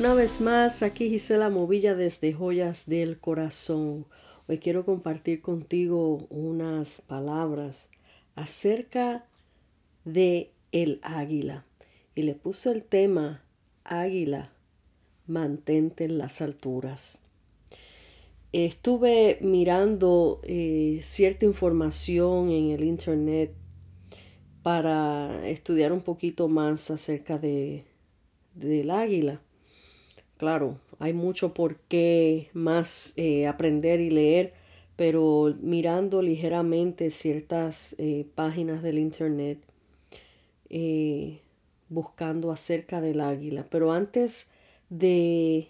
Una vez más, aquí Gisela Movilla desde Joyas del Corazón. Hoy quiero compartir contigo unas palabras acerca de el águila. Y le puse el tema Águila, mantente en las alturas. Estuve mirando eh, cierta información en el internet para estudiar un poquito más acerca de, del águila. Claro, hay mucho por qué más eh, aprender y leer, pero mirando ligeramente ciertas eh, páginas del internet, eh, buscando acerca del águila. Pero antes de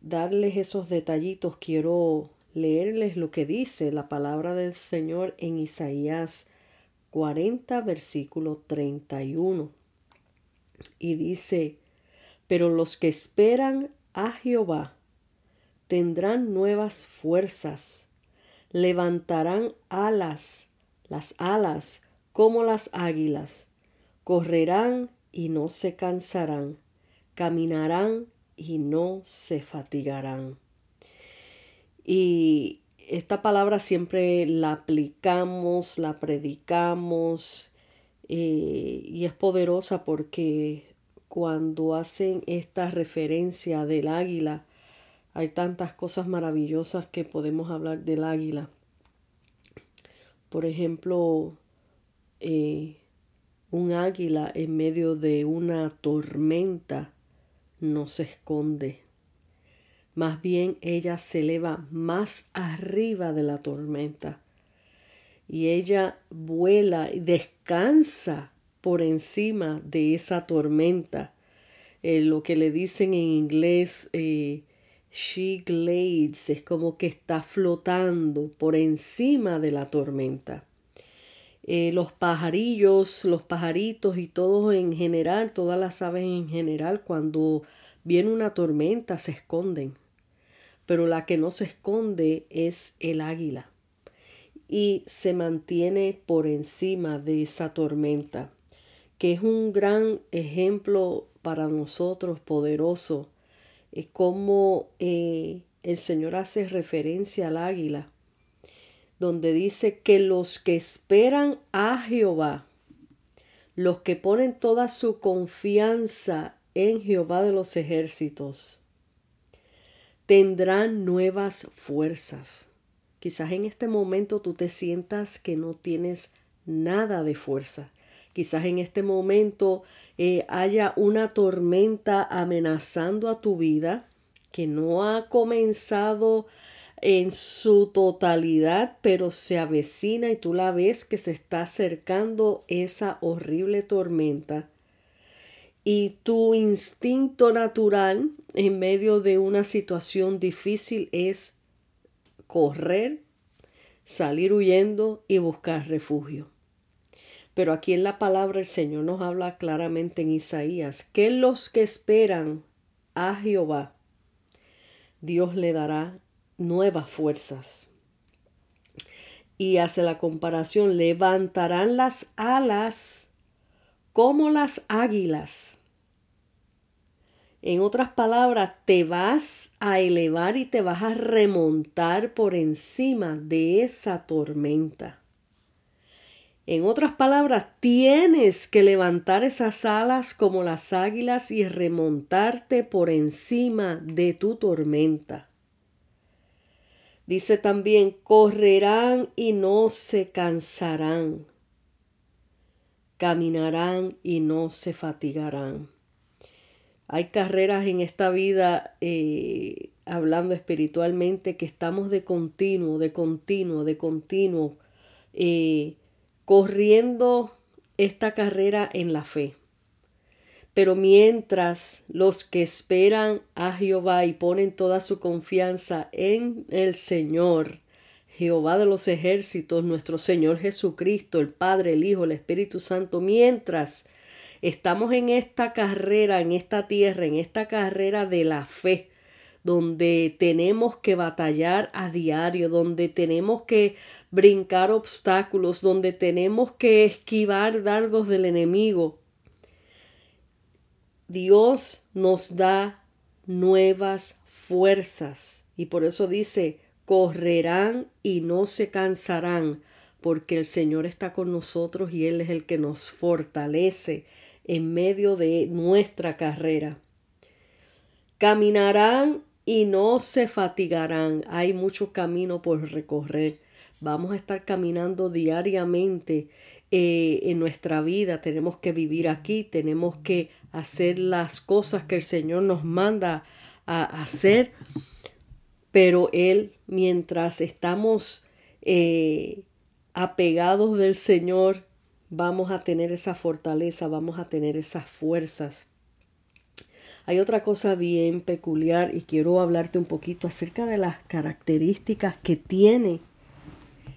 darles esos detallitos, quiero leerles lo que dice la palabra del Señor en Isaías 40, versículo 31. Y dice, pero los que esperan a Jehová tendrán nuevas fuerzas, levantarán alas, las alas como las águilas, correrán y no se cansarán, caminarán y no se fatigarán. Y esta palabra siempre la aplicamos, la predicamos eh, y es poderosa porque cuando hacen esta referencia del águila. Hay tantas cosas maravillosas que podemos hablar del águila. Por ejemplo, eh, un águila en medio de una tormenta no se esconde. Más bien ella se eleva más arriba de la tormenta. Y ella vuela y descansa por encima de esa tormenta. Eh, lo que le dicen en inglés eh, she glades es como que está flotando por encima de la tormenta. Eh, los pajarillos, los pajaritos y todos en general, todas las aves en general, cuando viene una tormenta se esconden. Pero la que no se esconde es el águila y se mantiene por encima de esa tormenta que es un gran ejemplo para nosotros poderoso, es como eh, el Señor hace referencia al águila, donde dice que los que esperan a Jehová, los que ponen toda su confianza en Jehová de los ejércitos, tendrán nuevas fuerzas. Quizás en este momento tú te sientas que no tienes nada de fuerza, Quizás en este momento eh, haya una tormenta amenazando a tu vida que no ha comenzado en su totalidad, pero se avecina y tú la ves que se está acercando esa horrible tormenta. Y tu instinto natural en medio de una situación difícil es correr, salir huyendo y buscar refugio. Pero aquí en la palabra el Señor nos habla claramente en Isaías que los que esperan a Jehová, Dios le dará nuevas fuerzas. Y hace la comparación, levantarán las alas como las águilas. En otras palabras, te vas a elevar y te vas a remontar por encima de esa tormenta. En otras palabras, tienes que levantar esas alas como las águilas y remontarte por encima de tu tormenta. Dice también, correrán y no se cansarán, caminarán y no se fatigarán. Hay carreras en esta vida, eh, hablando espiritualmente, que estamos de continuo, de continuo, de continuo. Eh, corriendo esta carrera en la fe. Pero mientras los que esperan a Jehová y ponen toda su confianza en el Señor, Jehová de los ejércitos, nuestro Señor Jesucristo, el Padre, el Hijo, el Espíritu Santo, mientras estamos en esta carrera, en esta tierra, en esta carrera de la fe, donde tenemos que batallar a diario, donde tenemos que brincar obstáculos, donde tenemos que esquivar dardos del enemigo. Dios nos da nuevas fuerzas. Y por eso dice, correrán y no se cansarán, porque el Señor está con nosotros y Él es el que nos fortalece en medio de nuestra carrera. Caminarán y no se fatigarán. Hay mucho camino por recorrer. Vamos a estar caminando diariamente eh, en nuestra vida. Tenemos que vivir aquí, tenemos que hacer las cosas que el Señor nos manda a hacer. Pero Él, mientras estamos eh, apegados del Señor, vamos a tener esa fortaleza, vamos a tener esas fuerzas. Hay otra cosa bien peculiar y quiero hablarte un poquito acerca de las características que tiene,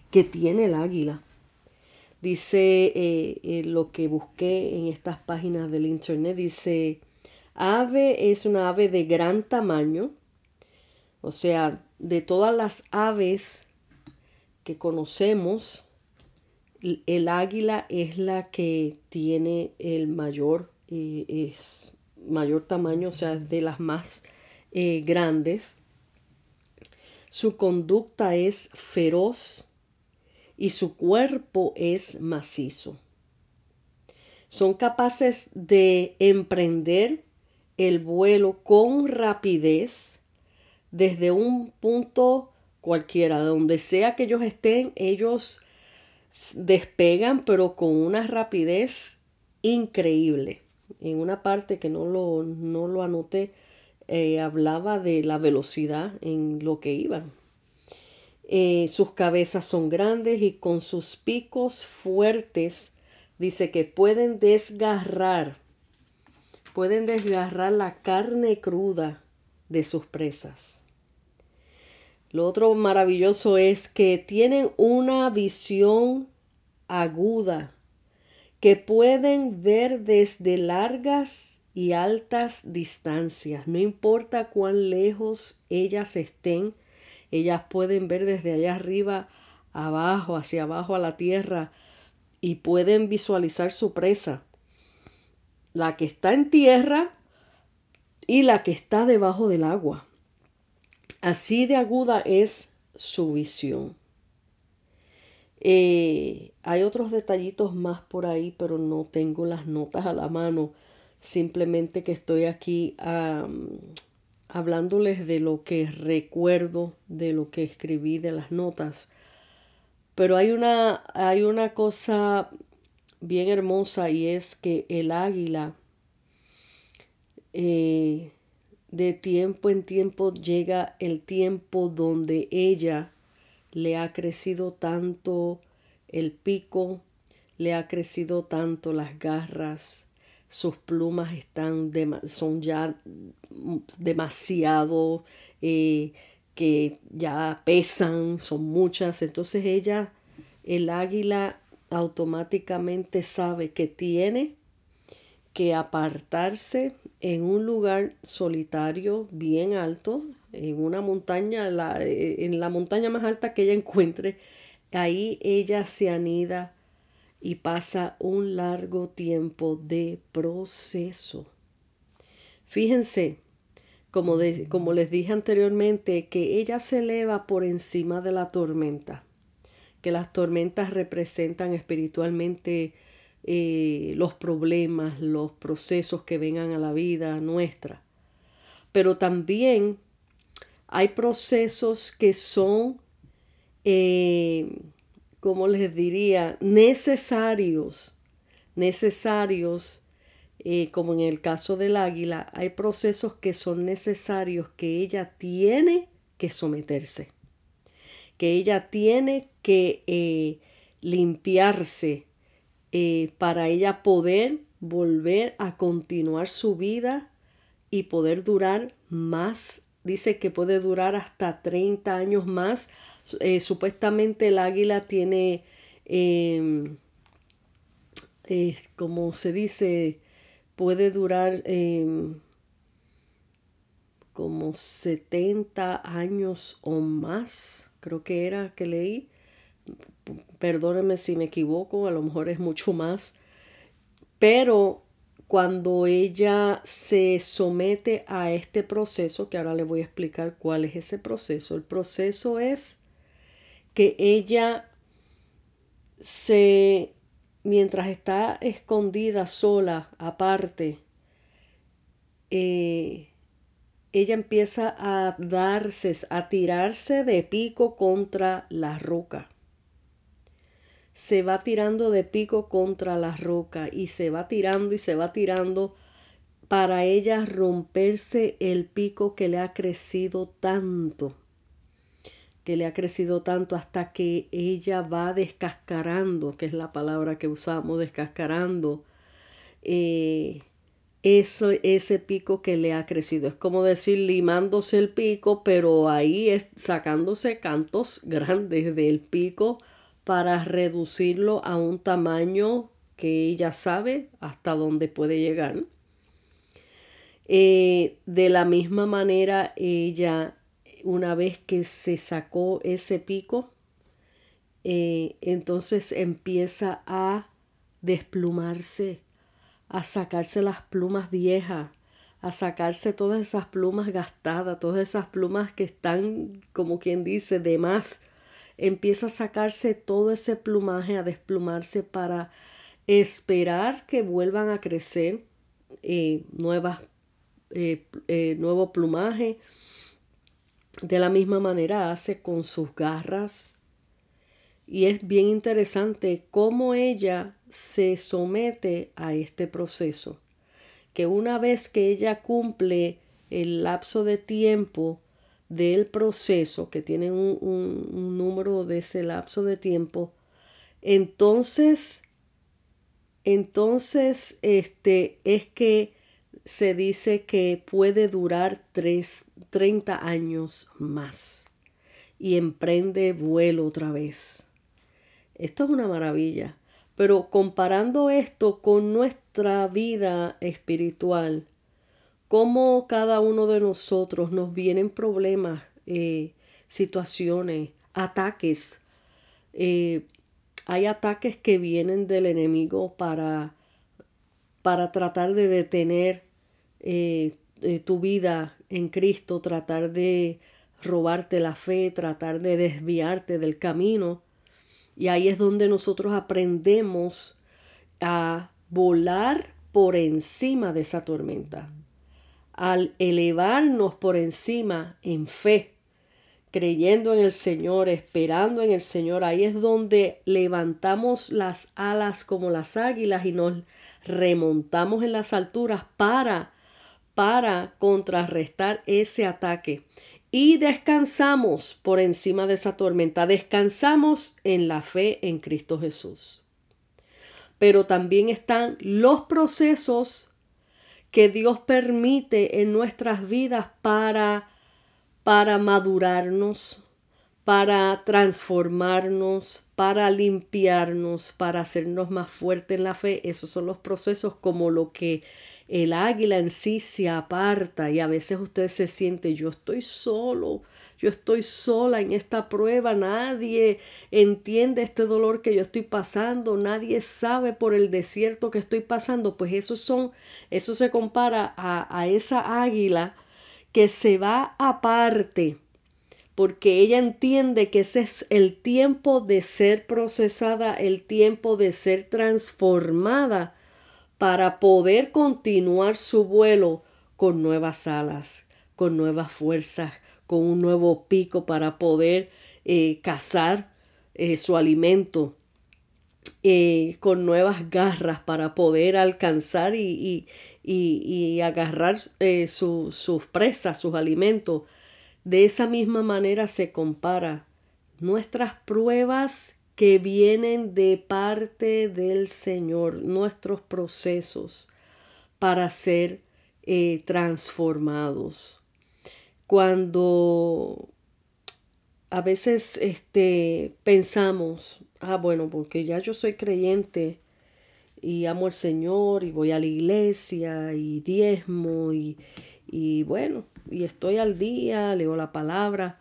que tiene el águila. Dice eh, eh, lo que busqué en estas páginas del internet, dice, ave es una ave de gran tamaño, o sea, de todas las aves que conocemos, el águila es la que tiene el mayor, eh, es mayor tamaño, o sea, de las más eh, grandes. Su conducta es feroz y su cuerpo es macizo. Son capaces de emprender el vuelo con rapidez desde un punto cualquiera, donde sea que ellos estén, ellos despegan, pero con una rapidez increíble. En una parte que no lo, no lo anoté, eh, hablaba de la velocidad en lo que iban. Eh, sus cabezas son grandes y con sus picos fuertes dice que pueden desgarrar, pueden desgarrar la carne cruda de sus presas. Lo otro maravilloso es que tienen una visión aguda, que pueden ver desde largas y altas distancias. No importa cuán lejos ellas estén, ellas pueden ver desde allá arriba, abajo, hacia abajo a la tierra y pueden visualizar su presa. La que está en tierra y la que está debajo del agua. Así de aguda es su visión. Eh, hay otros detallitos más por ahí, pero no tengo las notas a la mano. Simplemente que estoy aquí hablándoles de lo que recuerdo, de lo que escribí de las notas. Pero hay una, hay una cosa bien hermosa y es que el águila eh, de tiempo en tiempo llega el tiempo donde ella le ha crecido tanto el pico, le ha crecido tanto las garras, sus plumas están son ya demasiado eh, que ya pesan, son muchas, entonces ella, el águila automáticamente sabe que tiene que apartarse en un lugar solitario bien alto, en una montaña, eh, en la montaña más alta que ella encuentre, ahí ella se anida y pasa un largo tiempo de proceso. Fíjense, como, como les dije anteriormente, que ella se eleva por encima de la tormenta, que las tormentas representan espiritualmente eh, los problemas, los procesos que vengan a la vida nuestra. Pero también hay procesos que son, eh, como les diría, necesarios, necesarios, eh, como en el caso del águila, hay procesos que son necesarios que ella tiene que someterse, que ella tiene que limpiarse eh, para ella poder volver a continuar su vida y poder durar más. Dice que puede durar hasta 30 años más. Eh, supuestamente el águila tiene, em, como se dice, puede durar em, como 70 años o más, creo que era que leí perdónenme si me equivoco, a lo mejor es mucho más, pero cuando ella se somete a este proceso, que ahora le voy a explicar cuál es ese proceso, el proceso es que ella se, mientras está escondida sola, aparte, eh, ella empieza a darse, a tirarse de pico contra la roca se va tirando de pico contra la roca y se va tirando y se va tirando para ella romperse el pico que le ha crecido tanto, que le ha crecido tanto hasta que ella va descascarando, que es la palabra que usamos, descascarando eh, ese pico que le ha crecido. Es como decir limándose el pico, pero ahí es sacándose cantos grandes del pico para reducirlo a un tamaño que ella sabe hasta dónde puede llegar. Eh, de la misma manera, ella, una vez que se sacó ese pico, eh, entonces empieza a desplumarse, a sacarse las plumas viejas, a sacarse todas esas plumas gastadas, todas esas plumas que están, como quien dice, de más empieza a sacarse todo ese plumaje, a desplumarse para esperar que vuelvan a crecer eh, nuevas, eh, eh, nuevo plumaje. De la misma manera hace con sus garras. Y es bien interesante cómo ella se somete a este proceso. Que una vez que ella cumple el lapso de tiempo del proceso, que tienen un, número de ese lapso de tiempo, entonces, entonces, este, es que se dice que puede durar tres, 30 años más y emprende vuelo otra vez. Esto es una maravilla. Pero comparando esto con nuestra vida espiritual, cómo cada uno de nosotros nos vienen problemas, eh, situaciones, ataques. Eh, hay ataques que vienen del enemigo para, para tratar de detener eh, tu vida en Cristo, tratar de robarte la fe, tratar de desviarte del camino. Y ahí es donde nosotros aprendemos a volar por encima de esa tormenta al elevarnos por encima en fe, creyendo en el Señor, esperando en el Señor, ahí es donde levantamos las alas como las águilas y nos remontamos en las alturas para para contrarrestar ese ataque. Y descansamos por encima de esa tormenta, descansamos en la fe en Cristo Jesús. Pero también están los procesos que Dios permite en nuestras vidas para, para madurarnos, para transformarnos, para limpiarnos, para hacernos más fuertes en la fe. Esos son los procesos como lo que el águila en sí se aparta y a veces usted se siente yo estoy solo, yo estoy sola en esta prueba, nadie entiende este dolor que yo estoy pasando, nadie sabe por el desierto que estoy pasando, pues eso son, eso se compara a, a esa águila que se va aparte porque ella entiende que ese es el tiempo de ser procesada, el tiempo de ser transformada para poder continuar su vuelo con nuevas alas, con nuevas fuerzas, con un nuevo pico para poder eh, cazar eh, su alimento, eh, con nuevas garras para poder alcanzar y, y, agarrar sus presas, sus alimentos. De esa misma manera se compara nuestras pruebas que vienen de parte del Señor, nuestros procesos para ser transformados cuando a veces este, pensamos, ah, bueno, porque ya yo soy creyente y amo al Señor y voy a la iglesia y diezmo y, y bueno, y estoy al día, leo la palabra,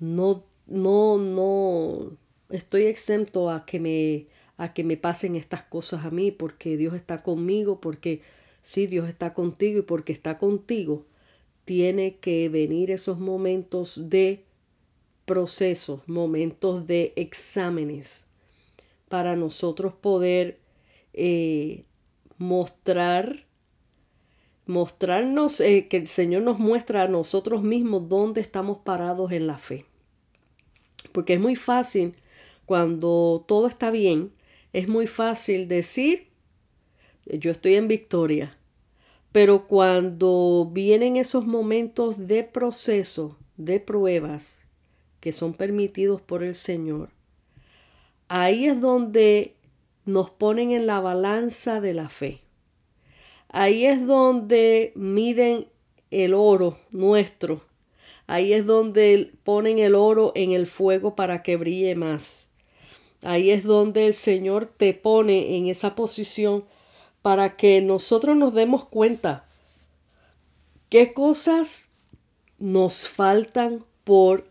no, no, no, estoy exento a que me, a que me pasen estas cosas a mí porque Dios está conmigo, porque Sí, Dios está contigo y porque está contigo, tiene que venir esos momentos de procesos, momentos de exámenes, para nosotros poder eh, mostrar, mostrarnos, eh, que el Señor nos muestra a nosotros mismos dónde estamos parados en la fe. Porque es muy fácil, cuando todo está bien, es muy fácil decir, yo estoy en victoria. Pero cuando vienen esos momentos de proceso, de pruebas, que son permitidos por el Señor, ahí es donde nos ponen en la balanza de la fe. Ahí es donde miden el oro nuestro. Ahí es donde ponen el oro en el fuego para que brille más. Ahí es donde el Señor te pone en esa posición para que nosotros nos demos cuenta qué cosas nos faltan por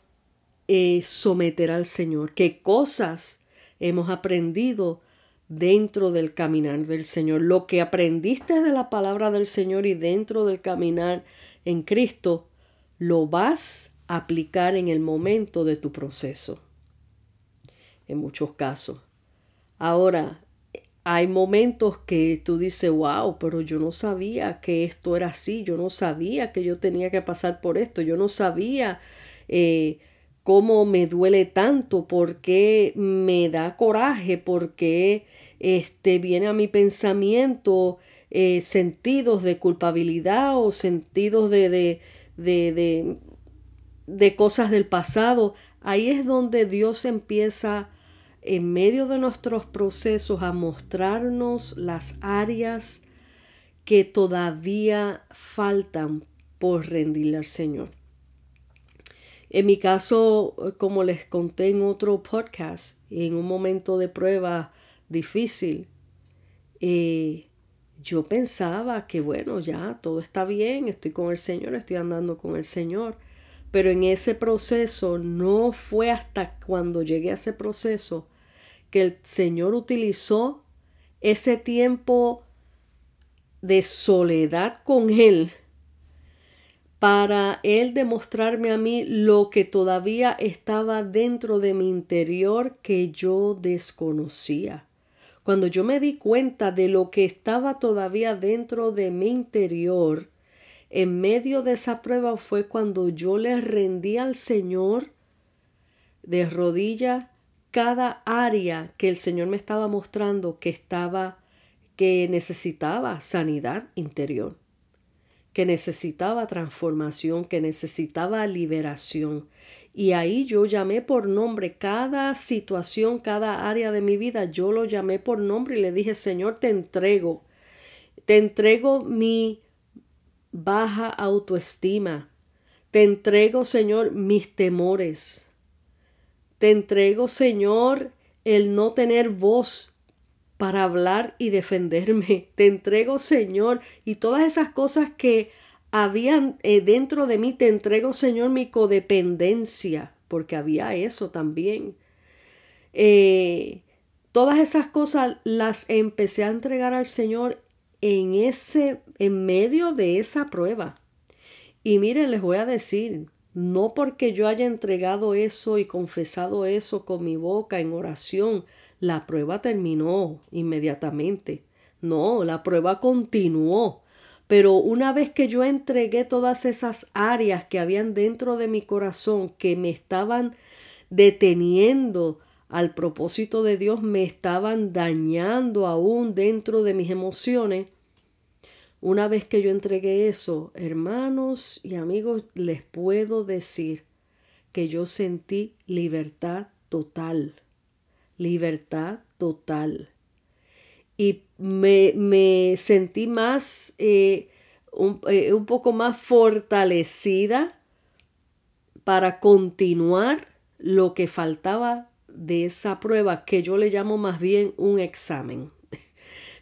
eh, someter al Señor, qué cosas hemos aprendido dentro del caminar del Señor. Lo que aprendiste de la palabra del Señor y dentro del caminar en Cristo, lo vas a aplicar en el momento de tu proceso. En muchos casos. Ahora, hay momentos que tú dices, wow, pero yo no sabía que esto era así, yo no sabía que yo tenía que pasar por esto, yo no sabía eh, cómo me duele tanto, por qué me da coraje, por qué este, viene a mi pensamiento eh, sentidos de culpabilidad o sentidos de, de, de, de cosas del pasado. Ahí es donde Dios empieza en medio de nuestros procesos a mostrarnos las áreas que todavía faltan por rendirle al Señor. En mi caso, como les conté en otro podcast, en un momento de prueba difícil, eh, yo pensaba que bueno, ya todo está bien, estoy con el Señor, estoy andando con el Señor. Pero en ese proceso no fue hasta cuando llegué a ese proceso que el Señor utilizó ese tiempo de soledad con Él para Él demostrarme a mí lo que todavía estaba dentro de mi interior que yo desconocía. Cuando yo me di cuenta de lo que estaba todavía dentro de mi interior, en medio de esa prueba fue cuando yo le rendí al Señor de rodilla cada área que el Señor me estaba mostrando que estaba que necesitaba sanidad interior que necesitaba transformación, que necesitaba liberación. Y ahí yo llamé por nombre cada situación, cada área de mi vida, yo lo llamé por nombre y le dije, Señor, te entrego, te entrego mi baja autoestima, te entrego, Señor, mis temores, te entrego, Señor, el no tener voz para hablar y defenderme. Te entrego, Señor, y todas esas cosas que habían eh, dentro de mí, te entrego, Señor, mi codependencia, porque había eso también. Eh, todas esas cosas las empecé a entregar al Señor en ese, en medio de esa prueba. Y miren, les voy a decir, no porque yo haya entregado eso y confesado eso con mi boca en oración, la prueba terminó inmediatamente. No, la prueba continuó. Pero una vez que yo entregué todas esas áreas que habían dentro de mi corazón que me estaban deteniendo al propósito de Dios, me estaban dañando aún dentro de mis emociones, una vez que yo entregué eso, hermanos y amigos, les puedo decir que yo sentí libertad total libertad total. Y me, sentí más, eh, eh, un, poco más fortalecida para continuar lo que faltaba de esa prueba, que yo le llamo más bien un examen.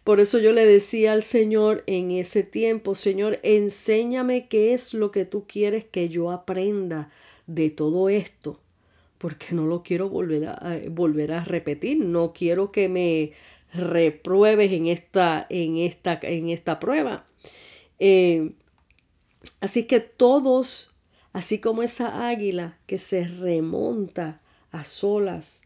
Por eso yo le decía al Señor en ese tiempo, Señor, enséñame qué es lo que tú quieres que yo aprenda de todo esto porque no lo quiero volver a, volver a repetir, no quiero que me repruebes en esta, en esta, en esta prueba. Eh, así que todos, así como esa águila que se remonta a solas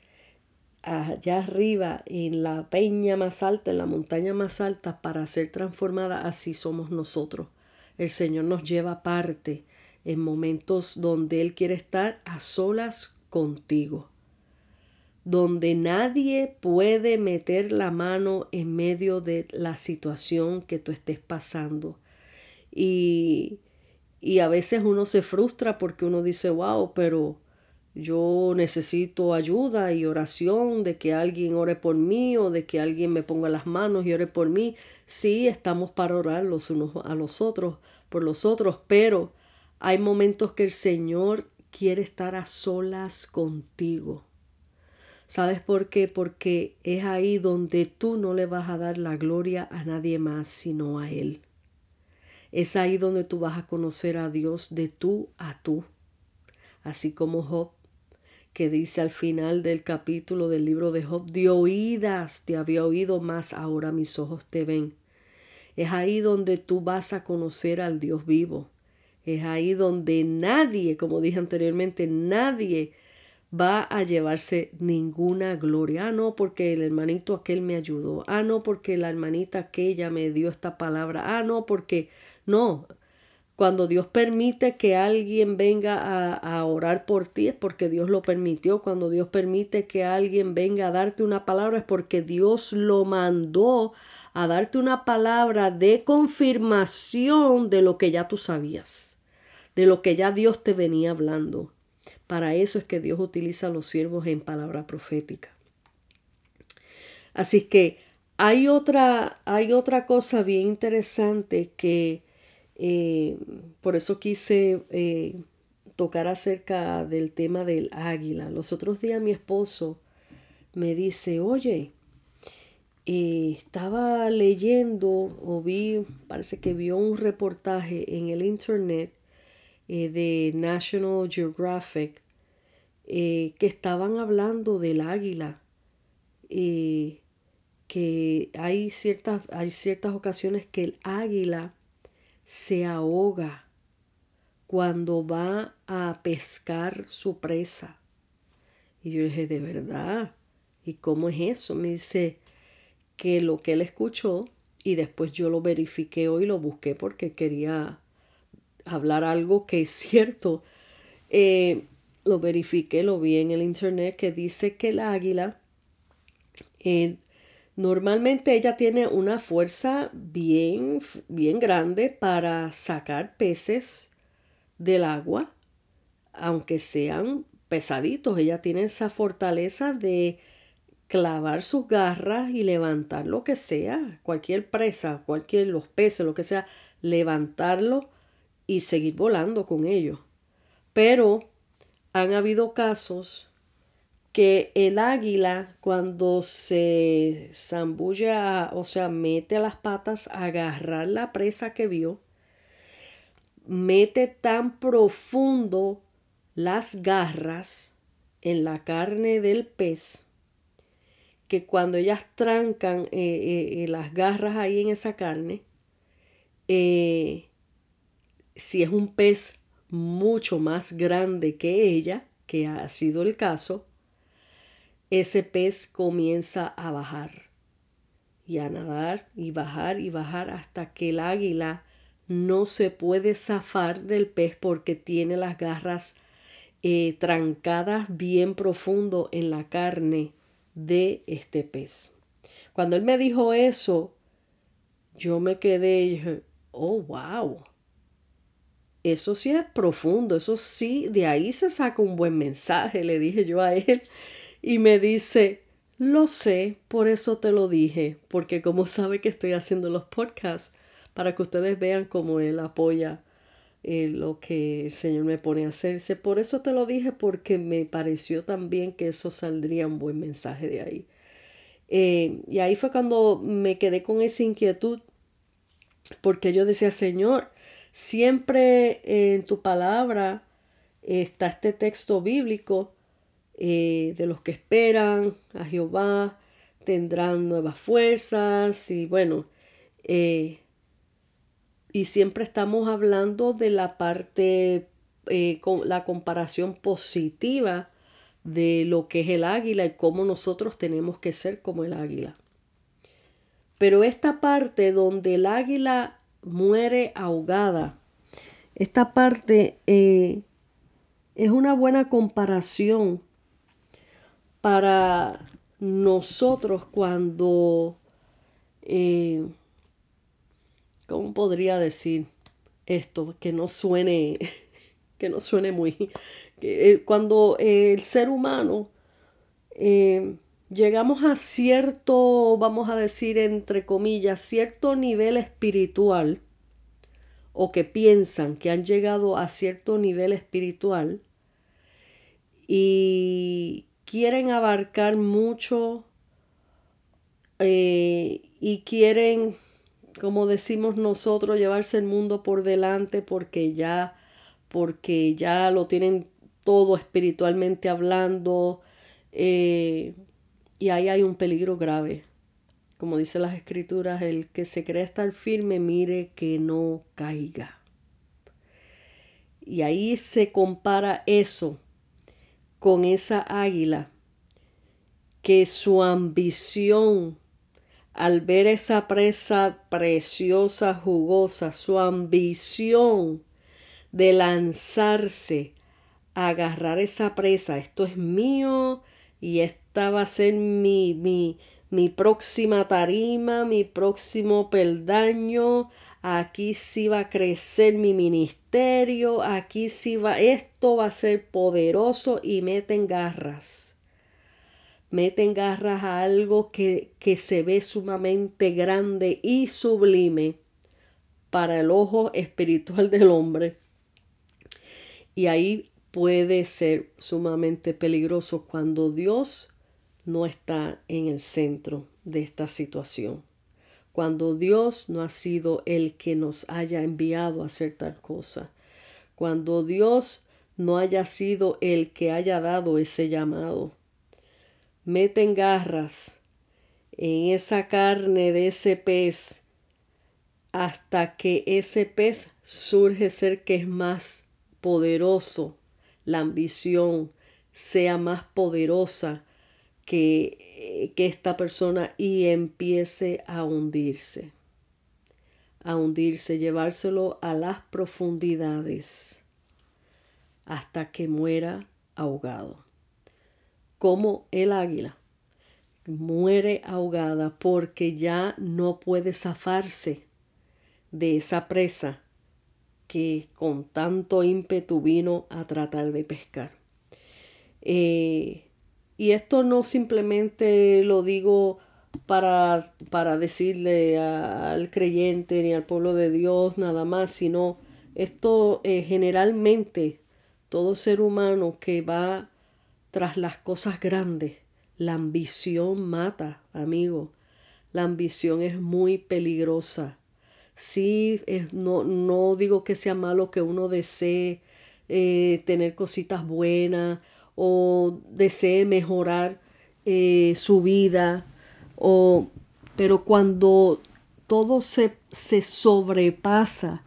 allá arriba en la peña más alta, en la montaña más alta para ser transformada, así somos nosotros. El Señor nos lleva parte en momentos donde Él quiere estar a solas contigo, donde nadie puede meter la mano en medio de la situación que tú estés pasando. Y, y a veces uno se frustra porque uno dice, wow, pero yo necesito ayuda y oración de que alguien ore por mí o de que alguien me ponga las manos y ore por mí. Sí, estamos para orar los unos a los otros, por los otros, pero hay momentos que el Señor quiere estar a solas contigo. ¿Sabes por qué? Porque es ahí donde tú no le vas a dar la gloria a nadie más sino a Él. Es ahí donde tú vas a conocer a Dios de tú a tú. Así como Job que dice al final del capítulo del libro de Job, de oídas te había oído, más ahora mis ojos te ven. Es ahí donde tú vas a conocer al Dios vivo. Es ahí donde nadie, como dije anteriormente, nadie va a llevarse ninguna gloria. Ah, no, porque el hermanito aquel me ayudó. Ah, no, porque la hermanita aquella me dio esta palabra. Ah, no, porque no. Cuando Dios permite que alguien venga a, orar por ti es porque Dios lo permitió. Cuando Dios permite que alguien venga a darte una palabra es porque Dios lo mandó a darte una palabra de confirmación de lo que ya tú sabías, de lo que ya Dios te venía hablando. Para eso es que Dios utiliza a los siervos en palabra profética. Así que hay otra, hay otra cosa bien interesante que eh, por eso quise eh, tocar acerca del tema del águila. Los otros días mi esposo me dice, oye, eh, estaba leyendo o vi, parece que vio un reportaje en el internet de National Geographic que estaban hablando del águila. que hay ciertas, hay ciertas ocasiones que el águila se ahoga cuando va a pescar su presa. Y yo dije, ¿de verdad? ¿Y cómo es eso? Me dice que lo que él escuchó y después yo lo verifiqué hoy, lo busqué porque quería hablar algo que es cierto. Eh, lo verifiqué, lo vi en el internet que dice que el águila eh, Normalmente ella tiene una fuerza bien, bien grande para sacar peces del agua, aunque sean pesaditos. Ella tiene esa fortaleza de clavar sus garras y levantar lo que sea, cualquier presa, cualquier los peces, lo que sea, levantarlo y seguir volando con ellos. Pero han habido casos que el águila cuando se zambulla, o sea, mete las patas a agarrar la presa que vio, mete tan profundo las garras en la carne del pez que cuando ellas trancan eh, eh, eh, las garras ahí en esa carne, si es un pez mucho más grande que ella, que ha sido el caso, ese pez comienza a bajar y a nadar y bajar y bajar hasta que el águila no se puede zafar del pez porque tiene las garras eh, trancadas bien profundo en la carne de este pez. Cuando él me dijo eso, yo me quedé y dije, oh, wow. Eso sí es profundo, eso sí, de ahí se saca un buen mensaje, le dije yo a él y me dice, lo sé, por eso te lo dije, porque como sabe que estoy haciendo los podcasts, para que ustedes vean cómo él apoya eh, lo que el Señor me pone a hacerse. Por eso te lo dije, porque me pareció también que eso saldría un buen mensaje de ahí. Eh, y ahí fue cuando me quedé con esa inquietud, porque yo decía, Señor, siempre en tu palabra está este texto bíblico eh, de los que esperan a Jehová tendrán nuevas fuerzas y bueno, eh, y siempre estamos hablando de la parte, eh, con la comparación positiva de lo que es el águila y cómo nosotros tenemos que ser como el águila. Pero esta parte donde el águila muere ahogada, esta parte es una buena comparación para nosotros cuando, eh, ¿cómo podría decir esto? Que no suene, que no suene muy, eh, cuando el ser humano eh, llegamos a cierto, vamos a decir entre comillas, cierto nivel espiritual, o que piensan que han llegado a cierto nivel espiritual y quieren abarcar mucho eh, y quieren, como decimos nosotros, llevarse el mundo por delante porque ya, porque ya lo tienen todo espiritualmente hablando eh, y ahí hay un peligro grave como dice las escrituras, el que se cree estar firme, mire que no caiga. Y ahí se compara eso con esa águila, que su ambición al ver esa presa preciosa, jugosa, su ambición de lanzarse a agarrar esa presa, esto es mío y esta va a ser mi, mi, mi próxima tarima, mi próximo peldaño, aquí sí va a crecer mi ministerio, aquí sí va, esto va a ser poderoso y meten garras. Meten garras a algo que, que se ve sumamente grande y sublime para el ojo espiritual del hombre. Y ahí puede ser sumamente peligroso cuando Dios no está en el centro de esta situación. Cuando Dios no ha sido el que nos haya enviado a hacer tal cosa. Cuando Dios no haya sido el que haya dado ese llamado. Meten garras en esa carne de ese pez hasta que ese pez surge ser que es más poderoso, la ambición sea más poderosa que, que esta persona y empiece a hundirse, a hundirse, llevárselo a las profundidades hasta que muera ahogado. Como el águila muere ahogada porque ya no puede zafarse de esa presa que con tanto ímpetu vino a tratar de pescar. Eh, y esto no simplemente lo digo para, para decirle al creyente ni al pueblo de Dios nada más, sino esto eh, generalmente todo ser humano que va tras las cosas grandes, la ambición mata, amigo. La ambición es muy peligrosa. Sí, no, no digo que sea malo que uno desee eh, tener cositas buenas o desee mejorar eh, su vida, o, pero cuando todo se, se sobrepasa,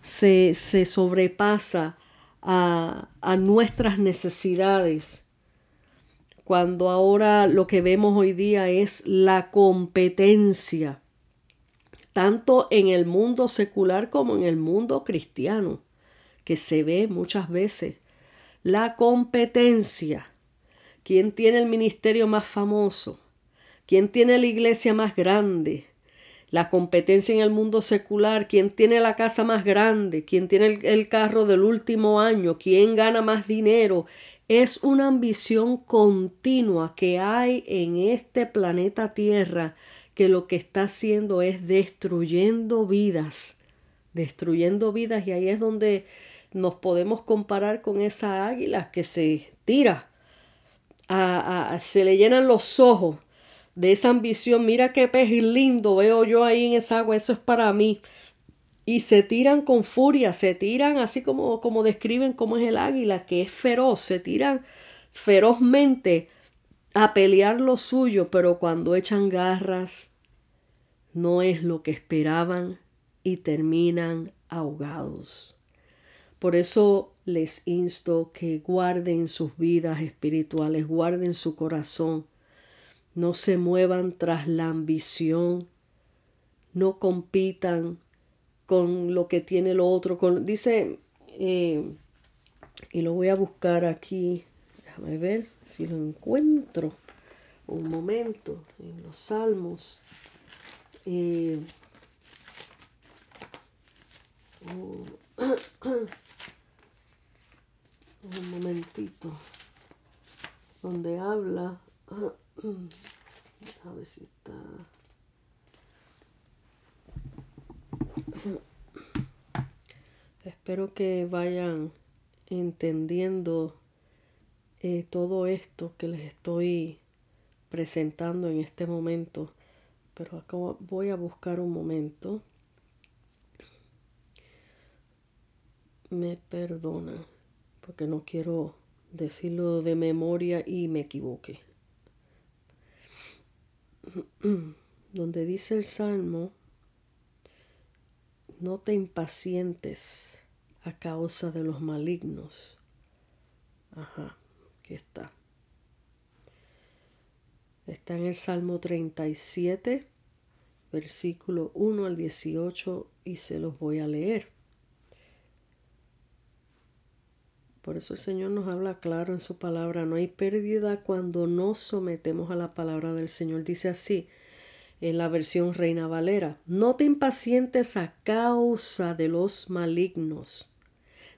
se, se sobrepasa a, a nuestras necesidades, cuando ahora lo que vemos hoy día es la competencia, tanto en el mundo secular como en el mundo cristiano, que se ve muchas veces la competencia. ¿Quién tiene el ministerio más famoso? ¿Quién tiene la iglesia más grande? La competencia en el mundo secular. ¿Quién tiene la casa más grande? ¿Quién tiene el, carro del último año? ¿Quién gana más dinero? Es una ambición continua que hay en este planeta Tierra que lo que está haciendo es destruyendo vidas, destruyendo vidas y ahí es donde nos podemos comparar con esa águila que se tira, se le llenan los ojos de esa ambición, mira qué pez lindo veo yo ahí en esa agua, eso es para mí. Y se tiran con furia, se tiran así como, como describen cómo es el águila, que es feroz, se tiran ferozmente a pelear lo suyo, pero cuando echan garras, no es lo que esperaban y terminan ahogados. Por eso les insto que guarden sus vidas espirituales, guarden su corazón, no se muevan tras la ambición, no compitan con lo que tiene lo otro. Con, dice, eh, y lo voy a buscar aquí, déjame ver si lo encuentro un momento en los salmos. Eh, un momentito. Donde habla. A ver si está espero que vayan entendiendo eh, todo esto que les estoy presentando en este momento. Pero acá voy a buscar un momento. Me perdona porque no quiero decirlo de memoria y me equivoque. Donde dice el Salmo, no te impacientes a causa de los malignos. Ajá, aquí está. Está en el Salmo 37, versículo 1 al 18 y se los voy a leer. Por eso el Señor nos habla claro en su palabra. No hay pérdida cuando nos sometemos a la palabra del Señor. Dice así en la versión Reina Valera. No te impacientes a causa de los malignos,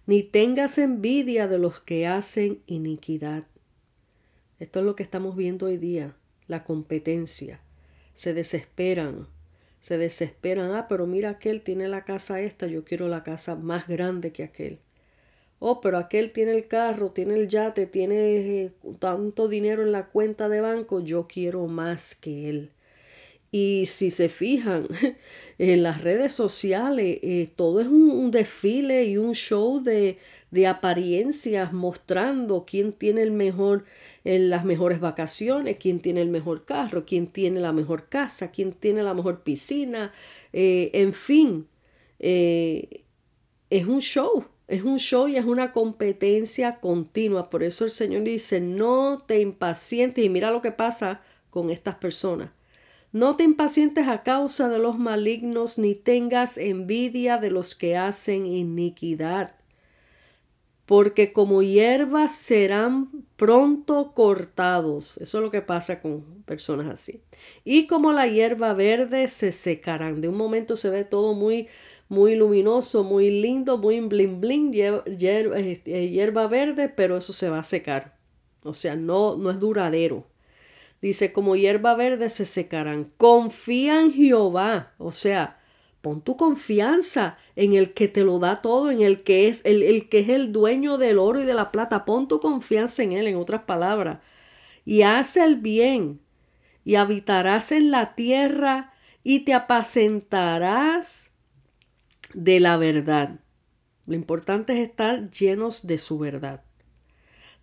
ni tengas envidia de los que hacen iniquidad. Esto es lo que estamos viendo hoy día, la competencia. Se desesperan, se desesperan. Ah, pero mira, aquel tiene la casa esta, yo quiero la casa más grande que aquel. Oh, pero aquel tiene el carro, tiene el yate, tiene eh, tanto dinero en la cuenta de banco, yo quiero más que él. Y si se fijan en las redes sociales, eh, todo es un, desfile y un show de, de, apariencias mostrando quién tiene el mejor, las mejores vacaciones, quién tiene el mejor carro, quién tiene la mejor casa, quién tiene la mejor piscina, eh, en fin, es un show es un show y es una competencia continua. Por eso el Señor dice, no te impacientes. Y mira lo que pasa con estas personas. No te impacientes a causa de los malignos, ni tengas envidia de los que hacen iniquidad. Porque como hierbas serán pronto cortados. Eso es lo que pasa con personas así. Y como la hierba verde se secarán. De un momento se ve todo muy muy luminoso, muy lindo, muy bling bling, este, hierba, verde, pero eso se va a secar. O sea, no, no es duradero. Dice, como hierba verde se secarán. Confía en Jehová. O sea, pon tu confianza en el que te lo da todo, en el que es el, el que es el dueño del oro y de la plata. Pon tu confianza en él, en otras palabras. Y haz el bien. Y habitarás en la tierra y te apacentarás de la verdad. Lo importante es estar llenos de su verdad.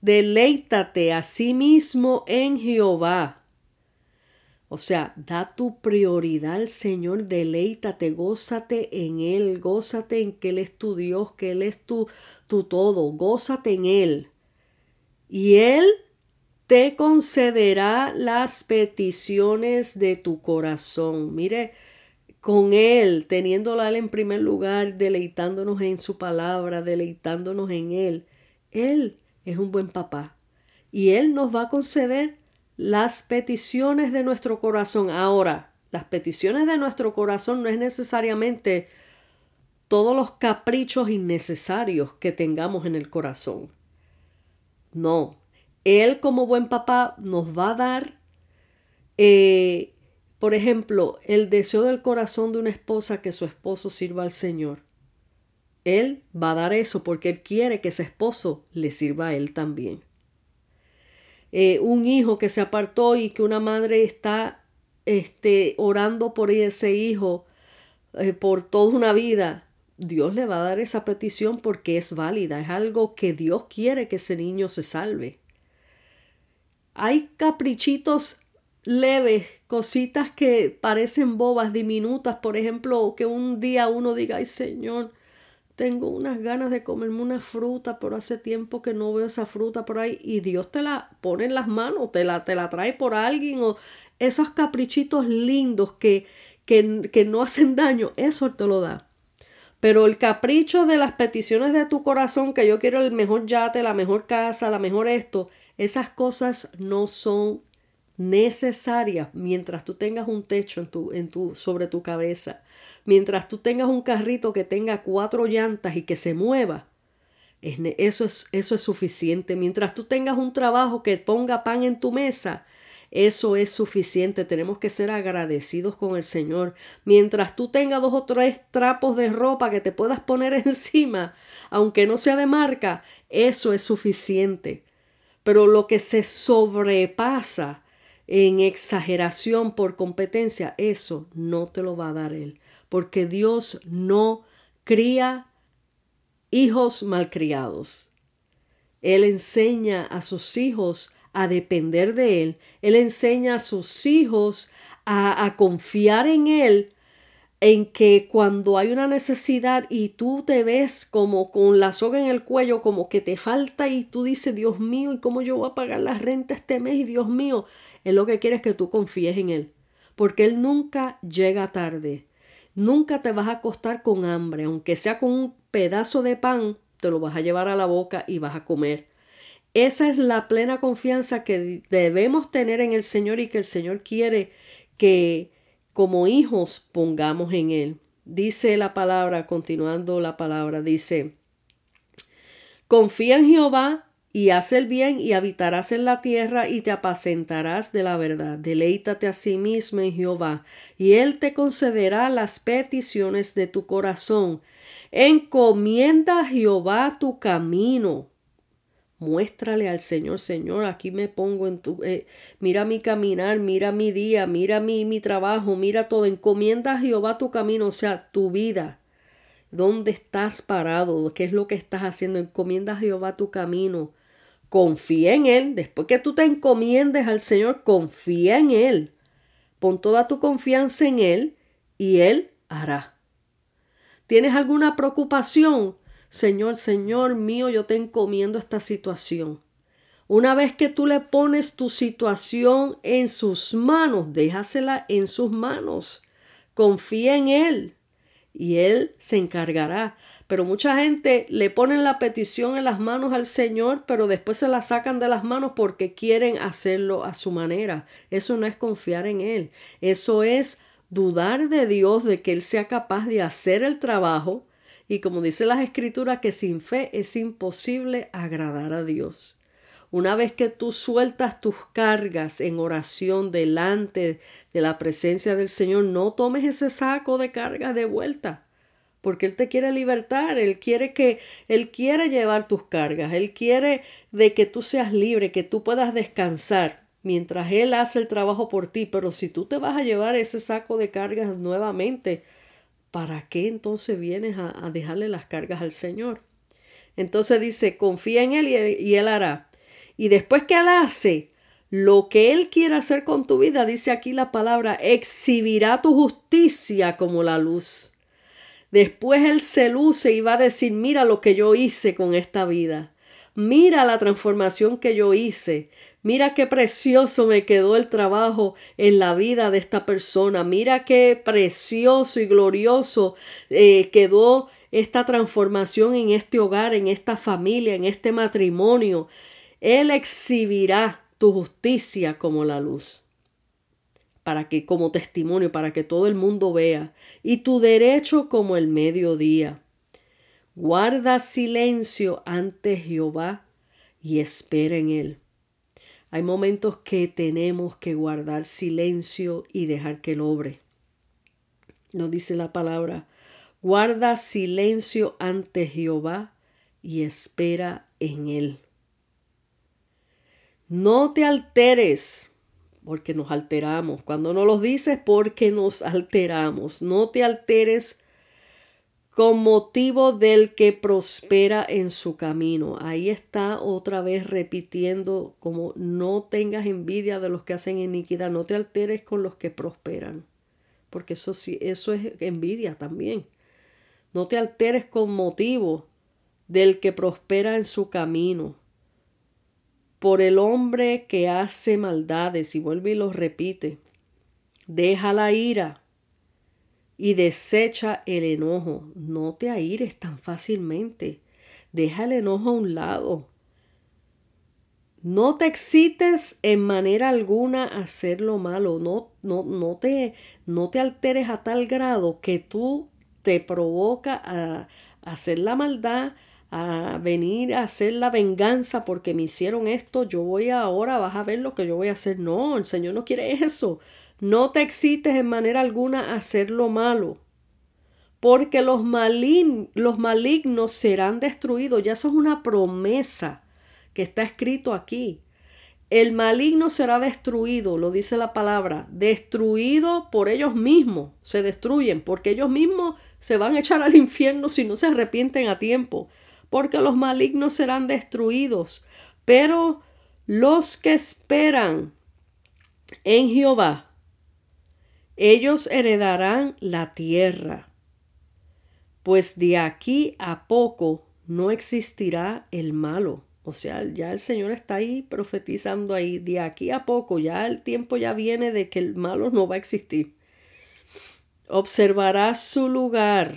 Deleítate a sí mismo en Jehová. O sea, da tu prioridad al Señor, deleítate, gózate en Él, gózate en que Él es tu Dios, que Él es tu, tu todo, gózate en Él. Y Él te concederá las peticiones de tu corazón. Mire, con Él, teniéndola Él en primer lugar, deleitándonos en su palabra, deleitándonos en Él. Él es un buen papá y Él nos va a conceder las peticiones de nuestro corazón. Ahora, las peticiones de nuestro corazón no es necesariamente todos los caprichos innecesarios que tengamos en el corazón. No, Él como buen papá nos va a dar eh, por ejemplo, el deseo del corazón de una esposa que su esposo sirva al Señor. Él va a dar eso porque él quiere que ese esposo le sirva a él también. Eh, un hijo que se apartó y que una madre está este, orando por ese hijo eh, por toda una vida, Dios le va a dar esa petición porque es válida, es algo que Dios quiere que ese niño se salve. Hay caprichitos leves, cositas que parecen bobas, diminutas, por ejemplo, que un día uno diga, ay Señor, tengo unas ganas de comerme una fruta, pero hace tiempo que no veo esa fruta por ahí y Dios te la pone en las manos, te la, te la trae por alguien o esos caprichitos lindos que, que, que no hacen daño, eso te lo da. Pero el capricho de las peticiones de tu corazón, que yo quiero el mejor yate, la mejor casa, la mejor esto, esas cosas no son necesarias mientras tú tengas un techo en tu, en tu, sobre tu cabeza, mientras tú tengas un carrito que tenga cuatro llantas y que se mueva. eso, es, eso es suficiente. Mientras tú tengas un trabajo que ponga pan en tu mesa, eso es suficiente. Tenemos que ser agradecidos con el Señor. Mientras tú tengas dos o tres trapos de ropa que te puedas poner encima, aunque no sea de marca, eso es suficiente. Pero lo que se sobrepasa en exageración por competencia, eso no te lo va a dar Él, porque Dios no cría hijos malcriados. Él enseña a sus hijos a depender de Él, Él enseña a sus hijos a, a confiar en Él en que cuando hay una necesidad y tú te ves como con la soga en el cuello, como que te falta y tú dices, Dios mío, ¿y cómo yo voy a pagar la renta este mes? Y Dios mío, él lo que quiere es que tú confíes en Él, porque Él nunca llega tarde. Nunca te vas a acostar con hambre, aunque sea con un pedazo de pan, te lo vas a llevar a la boca y vas a comer. Esa es la plena confianza que debemos tener en el Señor y que el Señor quiere que como hijos pongamos en Él. Dice la palabra, continuando la palabra, dice, confía en Jehová y haz el bien y habitarás en la tierra y te apacentarás de la verdad. Deleítate a sí mismo en Jehová y Él te concederá las peticiones de tu corazón. Encomienda a Jehová tu camino Muéstrale al Señor, Señor, aquí me pongo en tu... Eh, mira mi caminar, mira mi día, mira mi, mi trabajo, mira todo. Encomienda a Jehová tu camino, o sea, tu vida. ¿Dónde estás parado? ¿Qué es lo que estás haciendo? Encomienda a Jehová tu camino. Confía en Él. Después que tú te encomiendes al Señor, confía en Él. Pon toda tu confianza en Él y Él hará. ¿Tienes alguna preocupación? Señor, Señor mío, yo te encomiendo esta situación. Una vez que tú le pones tu situación en sus manos, déjasela en sus manos. Confía en Él y Él se encargará. Pero mucha gente le ponen la petición en las manos al Señor, pero después se la sacan de las manos porque quieren hacerlo a su manera. Eso no es confiar en Él. Eso es dudar de Dios, de que Él sea capaz de hacer el trabajo y como dice las escrituras, que sin fe es imposible agradar a Dios. Una vez que tú sueltas tus cargas en oración delante de la presencia del Señor, no tomes ese saco de carga de vuelta, porque Él te quiere libertar, Él quiere que, Él quiere llevar tus cargas, Él quiere de que tú seas libre, que tú puedas descansar mientras Él hace el trabajo por ti, pero si tú te vas a llevar ese saco de cargas nuevamente, ¿para qué entonces vienes a, dejarle las cargas al Señor? Entonces dice, confía en Él y, él y Él hará. Y después que Él hace lo que Él quiere hacer con tu vida, dice aquí la palabra, exhibirá tu justicia como la luz. Después Él se luce y va a decir, mira lo que yo hice con esta vida. Mira la transformación que yo hice. Mira qué precioso me quedó el trabajo en la vida de esta persona. Mira qué precioso y glorioso eh, quedó esta transformación en este hogar, en esta familia, en este matrimonio. Él exhibirá tu justicia como la luz para que como testimonio, para que todo el mundo vea, y tu derecho como el mediodía. Guarda silencio ante Jehová y espera en él. Hay momentos que tenemos que guardar silencio y dejar que él obre. Nos dice la palabra, guarda silencio ante Jehová y espera en él. No te alteres, porque nos alteramos. Cuando no los dices, porque nos alteramos. No te alteres con motivo del que prospera en su camino. Ahí está otra vez repitiendo como no tengas envidia de los que hacen iniquidad, no te alteres con los que prosperan, porque eso sí, eso es envidia también. No te alteres con motivo del que prospera en su camino. Por el hombre que hace maldades, y vuelve y lo repite, deja la ira y desecha el enojo. No te aires tan fácilmente. Deja el enojo a un lado. No te excites en manera alguna a hacer lo malo. No, no, no, te, no te alteres a tal grado que tú te provoca a, hacer la maldad, a venir a hacer la venganza porque me hicieron esto. Yo voy ahora, vas a ver lo que yo voy a hacer. No, el Señor no quiere eso. No te excites en manera alguna a hacer lo malo, porque los, los malignos serán destruidos. Ya eso es una promesa que está escrito aquí. El maligno será destruido, lo dice la palabra, destruido por ellos mismos, se destruyen, porque ellos mismos se van a echar al infierno si no se arrepienten a tiempo, porque los malignos serán destruidos, pero los que esperan en Jehová ellos heredarán la tierra, pues de aquí a poco no existirá el malo. O sea, ya el Señor está ahí profetizando ahí, de aquí a poco, ya el tiempo ya viene de que el malo no va a existir. Observarás su lugar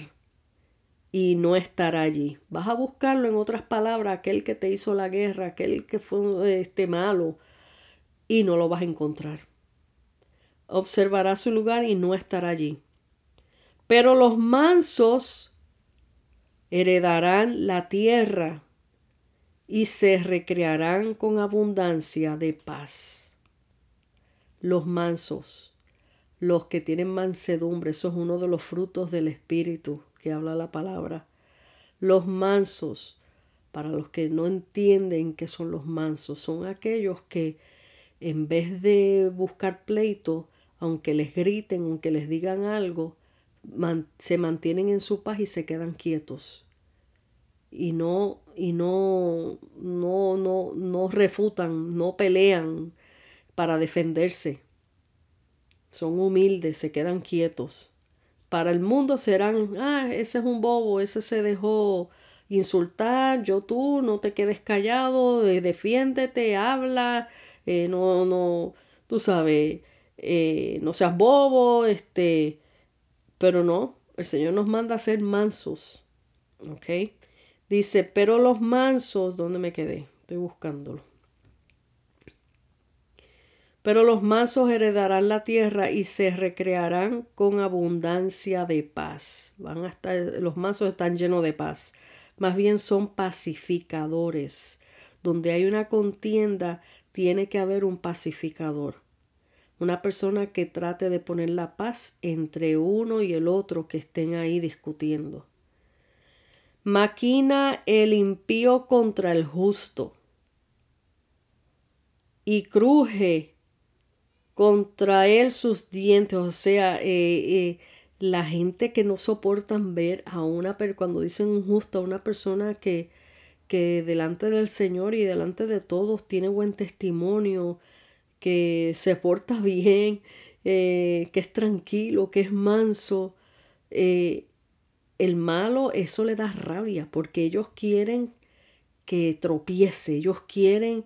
y no estará allí. Vas a buscarlo en otras palabras, aquel que te hizo la guerra, aquel que fue este malo, y no lo vas a encontrar observará su lugar y no estará allí. Pero los mansos heredarán la tierra y se recrearán con abundancia de paz. Los mansos, los que tienen mansedumbre, eso es uno de los frutos del Espíritu que habla la palabra. Los mansos, para los que no entienden qué son los mansos, son aquellos que en vez de buscar pleito, aunque les griten, aunque les digan algo, se mantienen en su paz y se quedan quietos. Y no, y no, no, no, no refutan, no pelean para defenderse. Son humildes, se quedan quietos. Para el mundo serán, ah, ese es un bobo, ese se dejó insultar, yo tú, no te quedes callado, defiéndete, habla, eh, no, no, tú sabes, eh, no seas bobo, este, pero no, el Señor nos manda a ser mansos, ¿ok? Dice, pero los mansos, ¿dónde me quedé? Estoy buscándolo. Pero los mansos heredarán la tierra y se recrearán con abundancia de paz. Van a los mansos están llenos de paz. Más bien son pacificadores. Donde hay una contienda, tiene que haber un pacificador una persona que trate de poner la paz entre uno y el otro que estén ahí discutiendo. Maquina el impío contra el justo y cruje contra él sus dientes, o sea, eh, eh, la gente que no soportan ver a una, cuando dicen justo, a una persona que, que delante del Señor y delante de todos tiene buen testimonio, que se porta bien, eh, que es tranquilo, que es manso. Eh, el malo, eso le da rabia porque ellos quieren que tropiece, ellos quieren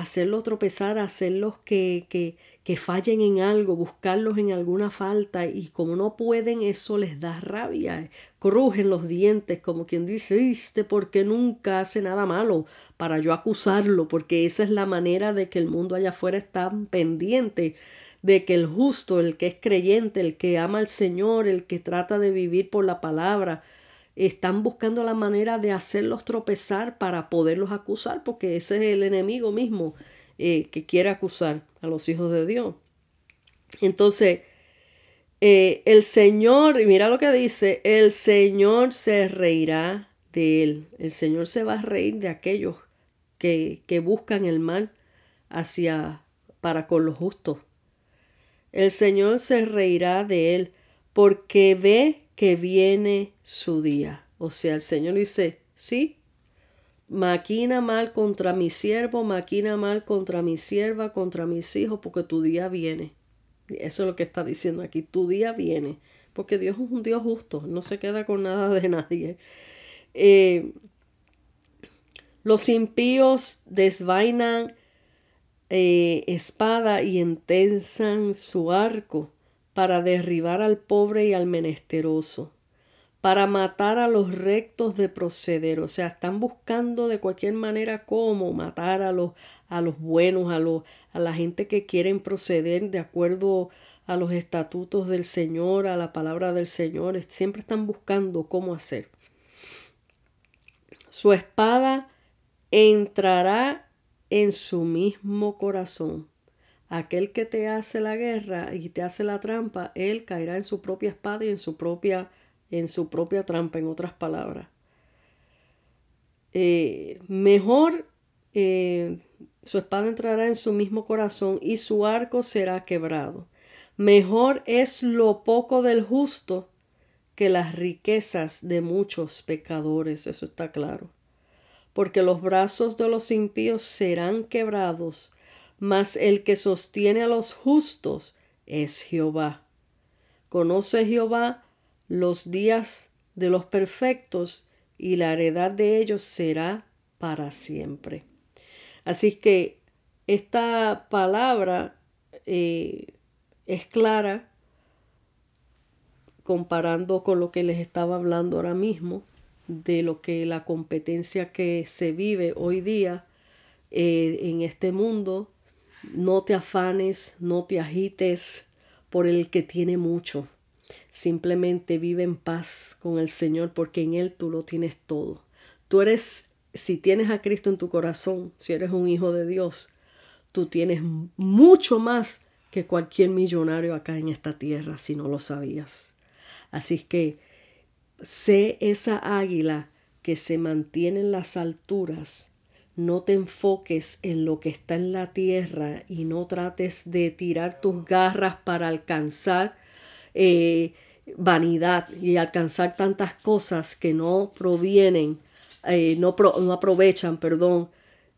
hacerlo tropezar, hacerlos que, que, que fallen en algo, buscarlos en alguna falta y como no pueden, eso les da rabia, crujen los dientes como quien dice, este porque nunca hace nada malo para yo acusarlo, porque esa es la manera de que el mundo allá afuera está pendiente de que el justo, el que es creyente, el que ama al Señor, el que trata de vivir por la palabra, están buscando la manera de hacerlos tropezar para poderlos acusar, porque ese es el enemigo mismo eh, que quiere acusar a los hijos de Dios. Entonces, eh, el Señor, mira lo que dice, el Señor se reirá de él. El Señor se va a reír de aquellos que, que buscan el mal hacia para con los justos. El Señor se reirá de él porque ve que viene su día. O sea, el Señor dice, sí, maquina mal contra mi siervo, maquina mal contra mi sierva, contra mis hijos, porque tu día viene. Eso es lo que está diciendo aquí, tu día viene, porque Dios es un Dios justo, no se queda con nada de nadie. Eh, los impíos desvainan eh, espada y entensan su arco para derribar al pobre y al menesteroso, para matar a los rectos de proceder. O sea, están buscando de cualquier manera cómo matar a los, a los buenos, a, los, a la gente que quieren proceder de acuerdo a los estatutos del Señor, a la palabra del Señor. Siempre están buscando cómo hacer. Su espada entrará en su mismo corazón. Aquel que te hace la guerra y te hace la trampa, él caerá en su propia espada y en su propia, en su propia trampa, en otras palabras. Eh, mejor eh, su espada entrará en su mismo corazón y su arco será quebrado. Mejor es lo poco del justo que las riquezas de muchos pecadores, eso está claro porque los brazos de los impíos serán quebrados, mas el que sostiene a los justos es Jehová. Conoce Jehová los días de los perfectos y la heredad de ellos será para siempre. Así que esta palabra eh, es clara comparando con lo que les estaba hablando ahora mismo de lo que la competencia que se vive hoy día eh, en este mundo. No te afanes, no te agites por el que tiene mucho. Simplemente vive en paz con el Señor porque en Él tú lo tienes todo. Tú eres, si tienes a Cristo en tu corazón, si eres un hijo de Dios, tú tienes mucho más que cualquier millonario acá en esta tierra, si no lo sabías. Así que Sé esa águila que se mantiene en las alturas. No te enfoques en lo que está en la tierra y no trates de tirar tus garras para alcanzar eh, vanidad y alcanzar tantas cosas que no provienen, eh, no, no, aprovechan, perdón,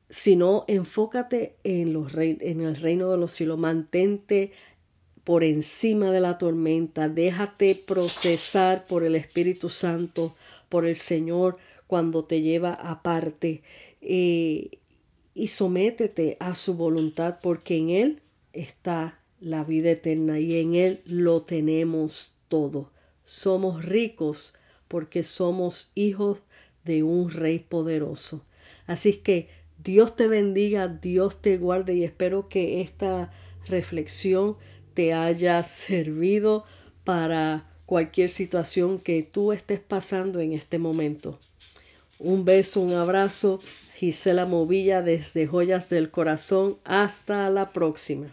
sino enfócate en, los en el reino de los cielos, mantente por encima de la tormenta, déjate procesar por el Espíritu Santo, por el Señor cuando te lleva aparte eh, y sométete a su voluntad porque en Él está la vida eterna y en Él lo tenemos todo. Somos ricos porque somos hijos de un Rey poderoso. Así que Dios te bendiga, Dios te guarde y espero que esta reflexión te haya servido para cualquier situación que tú estés pasando en este momento. Un beso, un abrazo. Gisela Movilla desde Joyas del Corazón. Hasta la próxima.